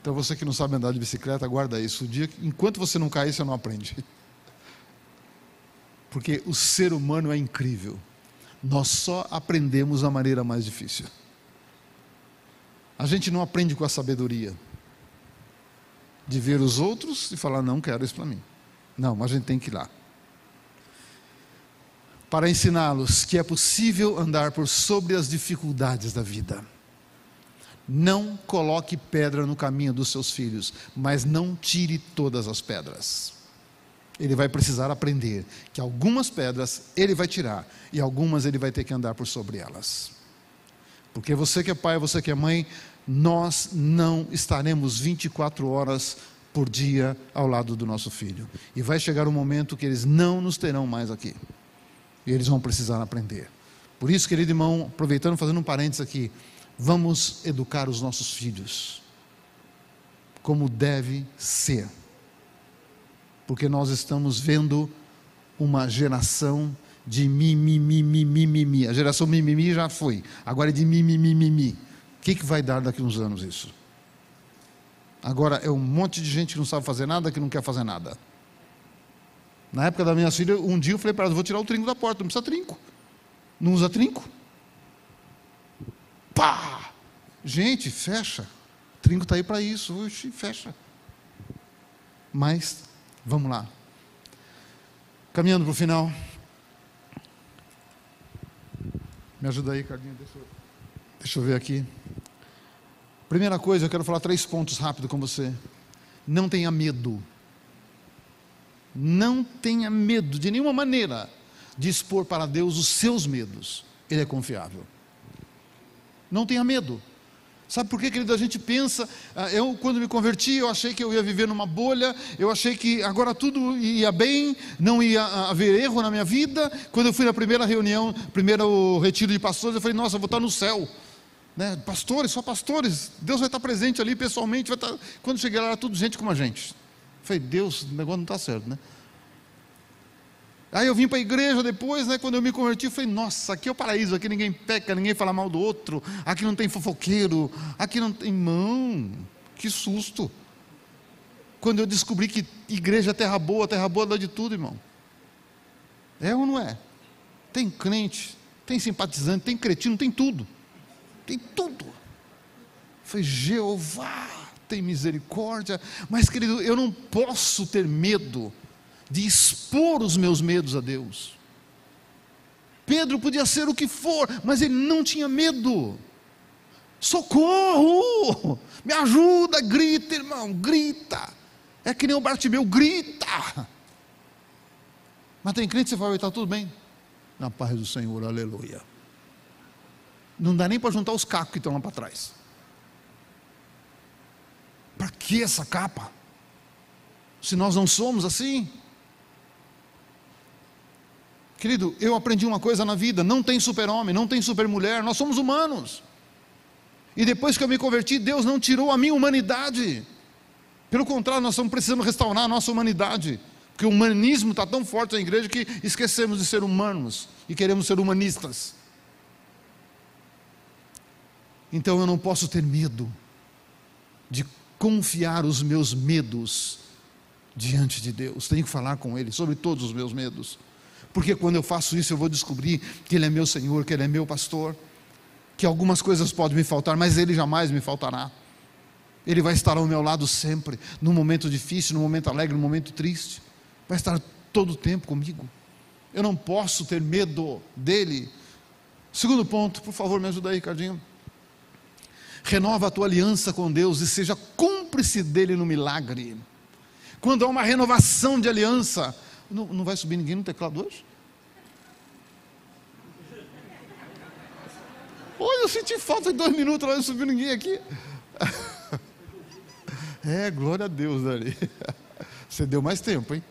A: Então você que não sabe andar de bicicleta, guarda isso. O dia, enquanto você não cair, você não aprende. Porque o ser humano é incrível. Nós só aprendemos a maneira mais difícil. A gente não aprende com a sabedoria de ver os outros e falar, não quero isso para mim. Não, a gente tem que ir lá para ensiná-los que é possível andar por sobre as dificuldades da vida. Não coloque pedra no caminho dos seus filhos, mas não tire todas as pedras. Ele vai precisar aprender que algumas pedras ele vai tirar e algumas ele vai ter que andar por sobre elas. Porque você que é pai, você que é mãe, nós não estaremos 24 horas por dia ao lado do nosso filho. E vai chegar um momento que eles não nos terão mais aqui. E eles vão precisar aprender. Por isso, querido irmão, aproveitando, fazendo um parênteses aqui, vamos educar os nossos filhos como deve ser. Porque nós estamos vendo uma geração de mimimi, mimimi. A geração mimimi já foi. Agora é de mimimi, mimimi. O que, que vai dar daqui uns anos isso? Agora é um monte de gente que não sabe fazer nada, que não quer fazer nada. Na época da minha filha, um dia eu falei para ela: vou tirar o trinco da porta, não precisa trinco. Não usa trinco? Pá! Gente, fecha. O trinco está aí para isso. Oxi, fecha. Mas, vamos lá. Caminhando para o final. Me ajuda aí, Cardinho. Deixa deixa eu ver aqui. Primeira coisa, eu quero falar três pontos rápido com você. Não tenha medo. Não tenha medo de nenhuma maneira de expor para Deus os seus medos. Ele é confiável. Não tenha medo. Sabe por que, querido? A gente pensa, ah, eu quando me converti, eu achei que eu ia viver numa bolha, eu achei que agora tudo ia bem, não ia ah, haver erro na minha vida. Quando eu fui na primeira reunião, primeiro retiro de pastores, eu falei, nossa, vou estar no céu. Né? Pastores, só pastores, Deus vai estar presente ali pessoalmente. Vai estar... Quando cheguei lá, tudo gente como a gente. Falei, Deus, o negócio não está certo, né? Aí eu vim para a igreja depois, né, quando eu me converti, eu falei, nossa, aqui é o paraíso, aqui ninguém peca, ninguém fala mal do outro, aqui não tem fofoqueiro, aqui não tem. Irmão, que susto. Quando eu descobri que igreja é terra boa, terra boa dá de tudo, irmão. É ou não é? Tem crente, tem simpatizante, tem cretino, tem tudo. Tem tudo. Foi Jeová tem misericórdia, mas querido, eu não posso ter medo de expor os meus medos a Deus. Pedro podia ser o que for, mas ele não tinha medo. Socorro! Me ajuda, grita, irmão, grita. É que nem o Bartimeu, grita. Mas tem crente que você fala, está tudo bem. Na paz do Senhor, aleluia. Não dá nem para juntar os cacos que estão lá para trás. Para que essa capa? Se nós não somos assim. Querido, eu aprendi uma coisa na vida: não tem super-homem, não tem super-mulher, nós somos humanos. E depois que eu me converti, Deus não tirou a minha humanidade. Pelo contrário, nós estamos precisando restaurar a nossa humanidade. Porque o humanismo está tão forte na igreja que esquecemos de ser humanos e queremos ser humanistas. Então eu não posso ter medo de confiar os meus medos diante de Deus. Tenho que falar com Ele sobre todos os meus medos. Porque quando eu faço isso, eu vou descobrir que Ele é meu Senhor, que Ele é meu pastor que algumas coisas podem me faltar, mas Ele jamais me faltará. Ele vai estar ao meu lado sempre, no momento difícil, no momento alegre, no momento triste. Vai estar todo o tempo comigo. Eu não posso ter medo dele. Segundo ponto, por favor, me ajuda aí, Ricardinho. Renova a tua aliança com Deus e seja cúmplice dele no milagre. Quando há uma renovação de aliança, não, não vai subir ninguém no teclado hoje? Olha, eu senti falta de dois minutos não subiu ninguém aqui. É, glória a Deus, Dani. Você deu mais tempo, hein?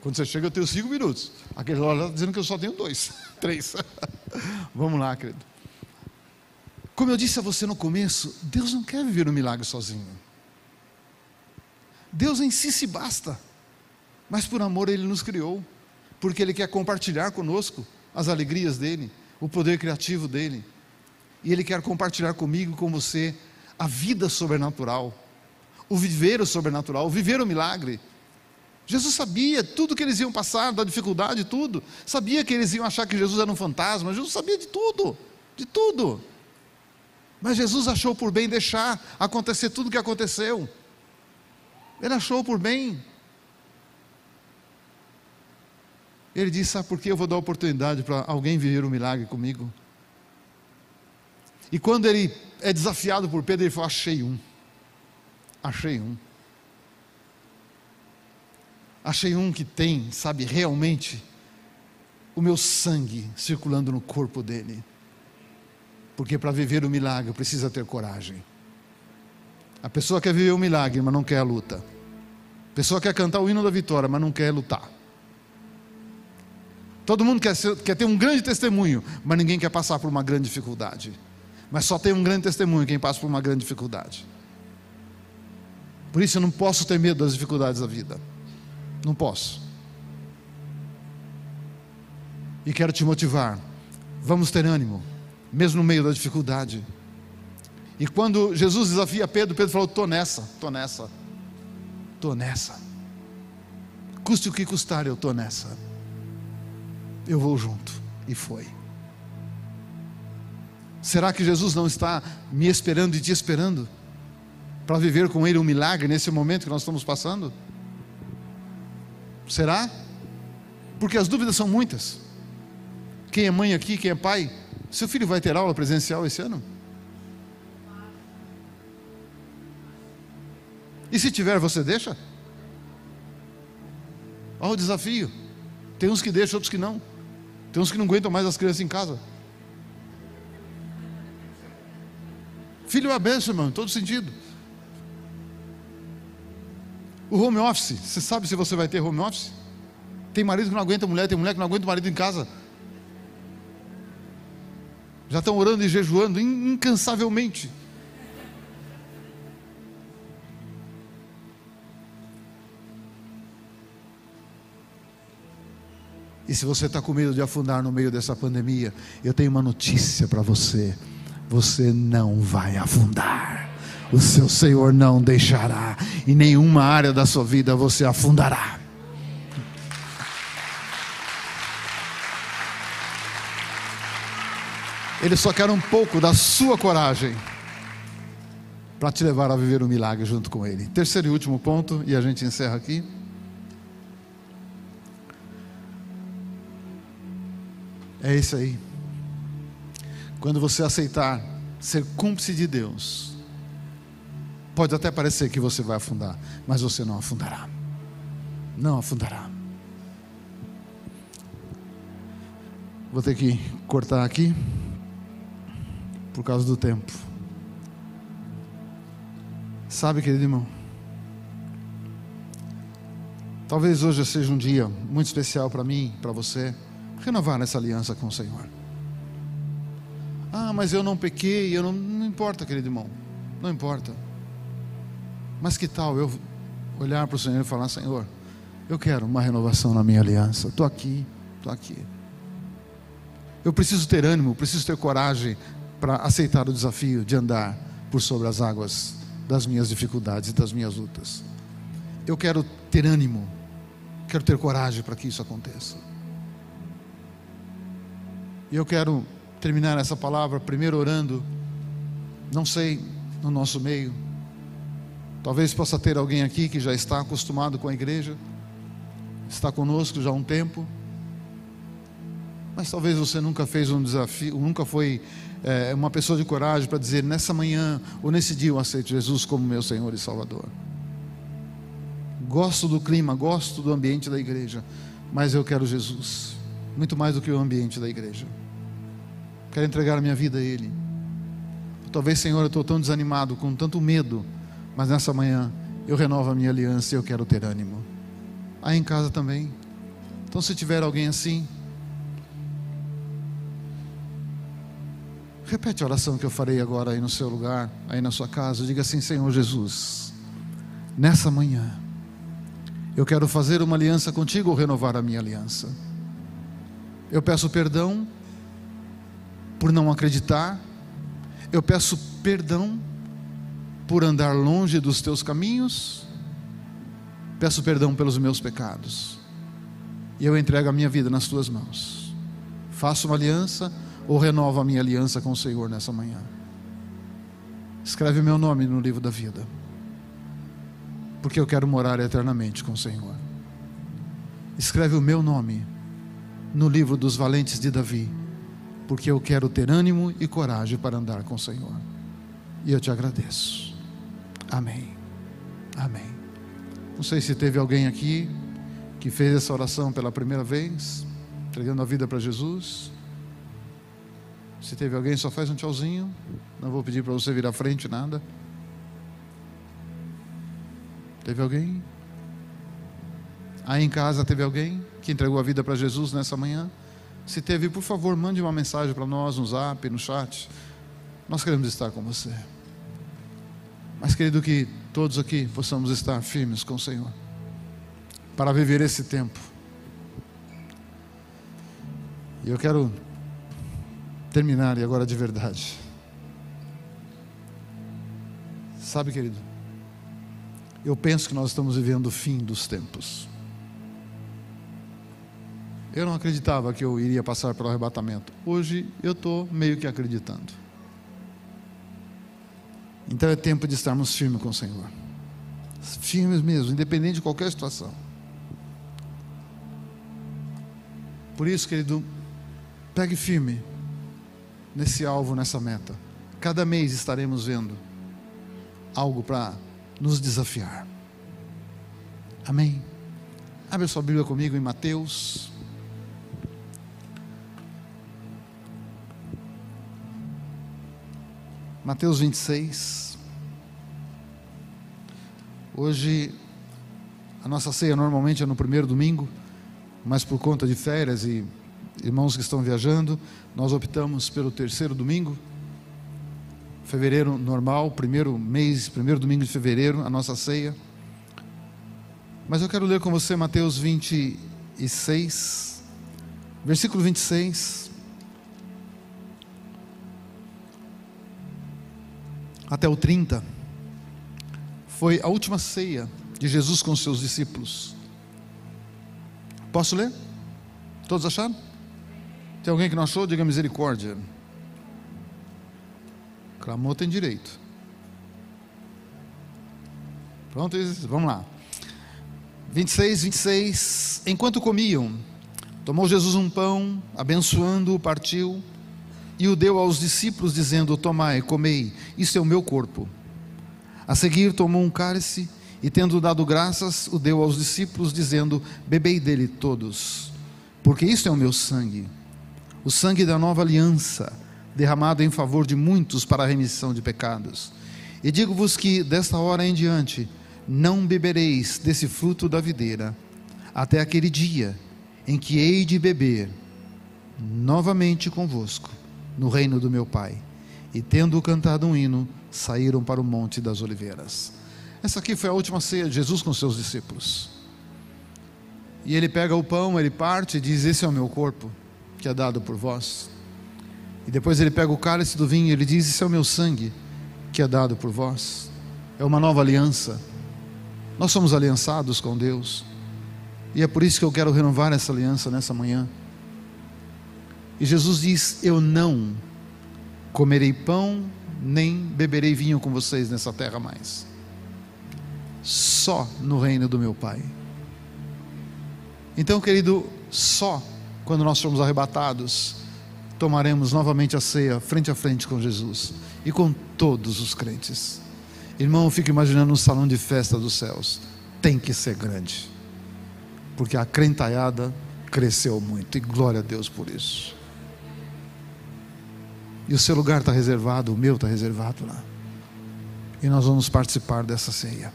A: Quando você chega, eu tenho cinco minutos. Aquele lá está dizendo que eu só tenho dois, três. Vamos lá, querido. Como eu disse a você no começo, Deus não quer viver um milagre sozinho. Deus em si se basta. Mas por amor Ele nos criou. Porque Ele quer compartilhar conosco as alegrias dEle, o poder criativo dEle e Ele quer compartilhar comigo com você a vida sobrenatural, o viver o sobrenatural, o viver o milagre. Jesus sabia tudo que eles iam passar, da dificuldade, tudo. Sabia que eles iam achar que Jesus era um fantasma. Jesus sabia de tudo, de tudo. Mas Jesus achou por bem deixar acontecer tudo o que aconteceu. Ele achou por bem. Ele disse: Sabe por que eu vou dar oportunidade para alguém viver um milagre comigo? E quando ele é desafiado por Pedro, ele fala: Achei um. Achei um. Achei um que tem, sabe, realmente o meu sangue circulando no corpo dele. Porque para viver o milagre precisa ter coragem. A pessoa quer viver o milagre, mas não quer a luta. A pessoa quer cantar o hino da vitória, mas não quer lutar. Todo mundo quer, ser, quer ter um grande testemunho, mas ninguém quer passar por uma grande dificuldade. Mas só tem um grande testemunho quem passa por uma grande dificuldade. Por isso eu não posso ter medo das dificuldades da vida. Não posso. E quero te motivar. Vamos ter ânimo, mesmo no meio da dificuldade. E quando Jesus desafia Pedro, Pedro falou: estou nessa, estou nessa, estou nessa. Custe o que custar, eu estou nessa. Eu vou junto. E foi. Será que Jesus não está me esperando e te esperando para viver com Ele um milagre nesse momento que nós estamos passando? Será? Porque as dúvidas são muitas. Quem é mãe aqui, quem é pai? Seu filho vai ter aula presencial esse ano? E se tiver, você deixa? Olha o desafio. Tem uns que deixam, outros que não. Tem uns que não aguentam mais as crianças em casa. Filho é uma benção, irmão, em todo sentido. O home office, você sabe se você vai ter home office? Tem marido que não aguenta mulher, tem mulher que não aguenta o marido em casa. Já estão orando e jejuando incansavelmente. E se você está com medo de afundar no meio dessa pandemia, eu tenho uma notícia para você você não vai afundar. O seu Senhor não deixará, em nenhuma área da sua vida você afundará. Ele só quer um pouco da sua coragem para te levar a viver um milagre junto com Ele. Terceiro e último ponto, e a gente encerra aqui. É isso aí. Quando você aceitar ser cúmplice de Deus, pode até parecer que você vai afundar, mas você não afundará. Não afundará. Vou ter que cortar aqui por causa do tempo. Sabe, querido irmão, talvez hoje seja um dia muito especial para mim, para você, renovar essa aliança com o Senhor. Ah, mas eu não pequei, eu não, não importa, querido irmão, não importa. Mas que tal eu olhar para o Senhor e falar: Senhor, eu quero uma renovação na minha aliança, estou aqui, estou aqui. Eu preciso ter ânimo, preciso ter coragem para aceitar o desafio de andar por sobre as águas das minhas dificuldades e das minhas lutas. Eu quero ter ânimo, quero ter coragem para que isso aconteça. E eu quero terminar essa palavra primeiro orando, não sei, no nosso meio. Talvez possa ter alguém aqui que já está acostumado com a igreja, está conosco já há um tempo mas talvez você nunca fez um desafio, nunca foi é, uma pessoa de coragem para dizer nessa manhã ou nesse dia eu aceito Jesus como meu Senhor e Salvador. Gosto do clima, gosto do ambiente da igreja, mas eu quero Jesus, muito mais do que o ambiente da igreja. Quero entregar a minha vida a Ele. Talvez, Senhor, eu estou tão desanimado, com tanto medo, mas nessa manhã eu renovo a minha aliança e eu quero ter ânimo. Aí em casa também. Então, se tiver alguém assim, Repete a oração que eu farei agora aí no seu lugar, aí na sua casa. Diga assim: Senhor Jesus, nessa manhã, eu quero fazer uma aliança contigo ou renovar a minha aliança. Eu peço perdão por não acreditar, eu peço perdão por andar longe dos teus caminhos, peço perdão pelos meus pecados, e eu entrego a minha vida nas tuas mãos. Faço uma aliança ou renovo a minha aliança com o Senhor nessa manhã. Escreve meu nome no livro da vida, porque eu quero morar eternamente com o Senhor. Escreve o meu nome no livro dos valentes de Davi, porque eu quero ter ânimo e coragem para andar com o Senhor. E eu te agradeço. Amém. Amém. Não sei se teve alguém aqui que fez essa oração pela primeira vez, entregando a vida para Jesus. Se teve alguém, só faz um tchauzinho. Não vou pedir para você vir à frente, nada. Teve alguém? Aí em casa teve alguém que entregou a vida para Jesus nessa manhã? Se teve, por favor, mande uma mensagem para nós no zap, no chat. Nós queremos estar com você. Mas, querido, que todos aqui possamos estar firmes com o Senhor para viver esse tempo. E eu quero terminar e agora de verdade. Sabe, querido, eu penso que nós estamos vivendo o fim dos tempos. Eu não acreditava que eu iria passar pelo arrebatamento. Hoje eu estou meio que acreditando. Então é tempo de estarmos firmes com o Senhor. Firmes mesmo, independente de qualquer situação. Por isso, querido, pegue firme nesse alvo, nessa meta. Cada mês estaremos vendo algo para nos desafiar. Amém? Abre sua Bíblia comigo em Mateus. Mateus 26. Hoje, a nossa ceia normalmente é no primeiro domingo, mas por conta de férias e irmãos que estão viajando, nós optamos pelo terceiro domingo, fevereiro normal, primeiro mês, primeiro domingo de fevereiro, a nossa ceia. Mas eu quero ler com você Mateus 26, versículo 26. Até o 30. Foi a última ceia de Jesus com seus discípulos. Posso ler? Todos acharam? Tem alguém que não achou? Diga misericórdia. Clamou tem direito. Pronto, vamos lá. 26, 26. Enquanto comiam, tomou Jesus um pão, abençoando-o, partiu e o deu aos discípulos, dizendo: Tomai, comei, isto é o meu corpo. A seguir tomou um cálice e, tendo dado graças, o deu aos discípulos, dizendo: Bebei dele todos, porque isto é o meu sangue, o sangue da nova aliança, derramado em favor de muitos para a remissão de pecados. E digo-vos que, desta hora em diante, não bebereis desse fruto da videira, até aquele dia em que hei de beber novamente convosco no reino do meu Pai. E tendo cantado um hino, saíram para o Monte das Oliveiras. Essa aqui foi a última ceia de Jesus com seus discípulos. E ele pega o pão, ele parte e diz: Esse é o meu corpo, que é dado por vós. E depois ele pega o cálice do vinho e ele diz: Esse é o meu sangue, que é dado por vós. É uma nova aliança. Nós somos aliançados com Deus. E é por isso que eu quero renovar essa aliança nessa manhã. E Jesus diz: Eu não comerei pão, nem beberei vinho com vocês nessa terra mais. Só no reino do meu Pai. Então, querido, só quando nós formos arrebatados, tomaremos novamente a ceia frente a frente com Jesus e com todos os crentes. Irmão, eu fico imaginando um salão de festa dos céus. Tem que ser grande, porque a crentaiada cresceu muito e glória a Deus por isso. E o seu lugar está reservado, o meu está reservado lá. E nós vamos participar dessa ceia.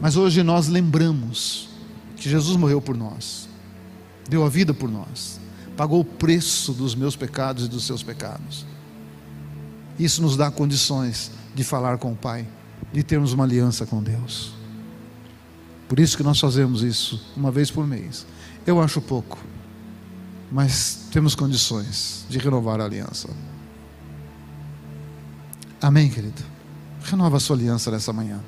A: Mas hoje nós lembramos que Jesus morreu por nós, deu a vida por nós, pagou o preço dos meus pecados e dos seus pecados. Isso nos dá condições de falar com o Pai, de termos uma aliança com Deus. Por isso que nós fazemos isso uma vez por mês. Eu acho pouco, mas temos condições de renovar a aliança. Amém, querido? Renova a sua aliança nessa manhã.